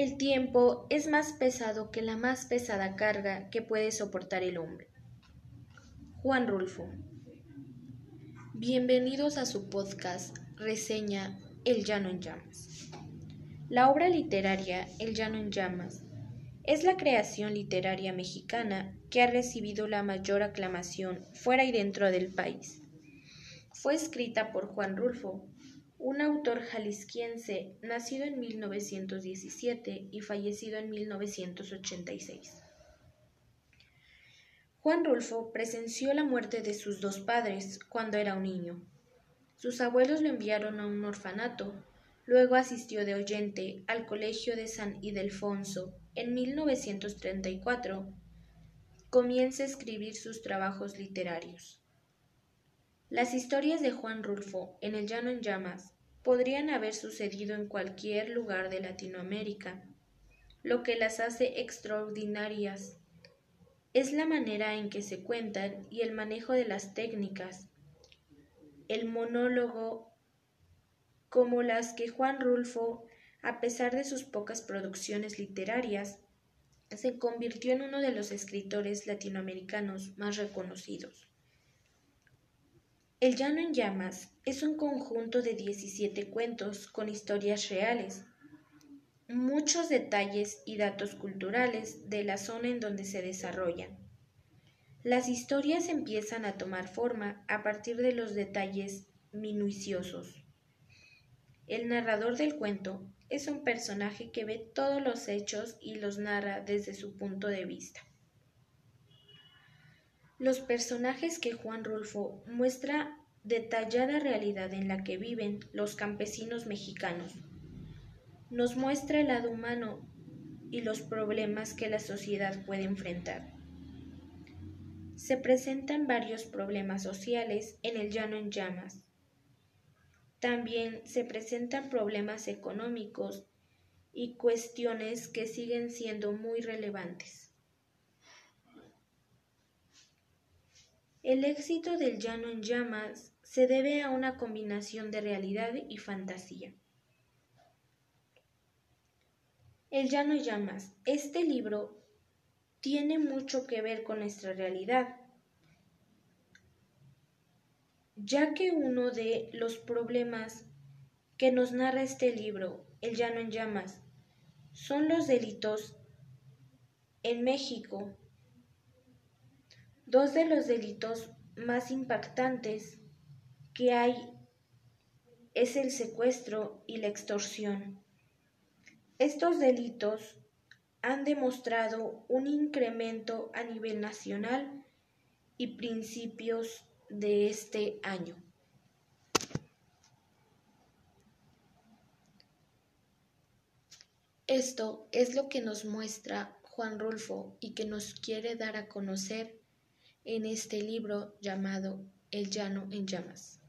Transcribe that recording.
El tiempo es más pesado que la más pesada carga que puede soportar el hombre. Juan Rulfo. Bienvenidos a su podcast Reseña El Llano en Llamas. La obra literaria El Llano en Llamas es la creación literaria mexicana que ha recibido la mayor aclamación fuera y dentro del país. Fue escrita por Juan Rulfo, un autor jalisquiense nacido en 1917 y fallecido en 1986. Juan Rulfo presenció la muerte de sus dos padres cuando era un niño. Sus abuelos lo enviaron a un orfanato, luego asistió de oyente al Colegio de San Ildefonso. En 1934 comienza a escribir sus trabajos literarios. Las historias de Juan Rulfo en El Llano en Llamas podrían haber sucedido en cualquier lugar de Latinoamérica. Lo que las hace extraordinarias es la manera en que se cuentan y el manejo de las técnicas. El monólogo, como las que Juan Rulfo, a pesar de sus pocas producciones literarias, se convirtió en uno de los escritores latinoamericanos más reconocidos. El Llano en Llamas es un conjunto de 17 cuentos con historias reales, muchos detalles y datos culturales de la zona en donde se desarrollan. Las historias empiezan a tomar forma a partir de los detalles minuciosos. El narrador del cuento es un personaje que ve todos los hechos y los narra desde su punto de vista. Los personajes que Juan Rulfo muestra detallada realidad en la que viven los campesinos mexicanos. Nos muestra el lado humano y los problemas que la sociedad puede enfrentar. Se presentan varios problemas sociales en el llano en llamas. También se presentan problemas económicos y cuestiones que siguen siendo muy relevantes. El éxito del Llano en Llamas se debe a una combinación de realidad y fantasía. El Llano en Llamas. Este libro tiene mucho que ver con nuestra realidad, ya que uno de los problemas que nos narra este libro, El Llano en Llamas, son los delitos en México Dos de los delitos más impactantes que hay es el secuestro y la extorsión. Estos delitos han demostrado un incremento a nivel nacional y principios de este año. Esto es lo que nos muestra Juan Rulfo y que nos quiere dar a conocer en este libro llamado El llano en llamas.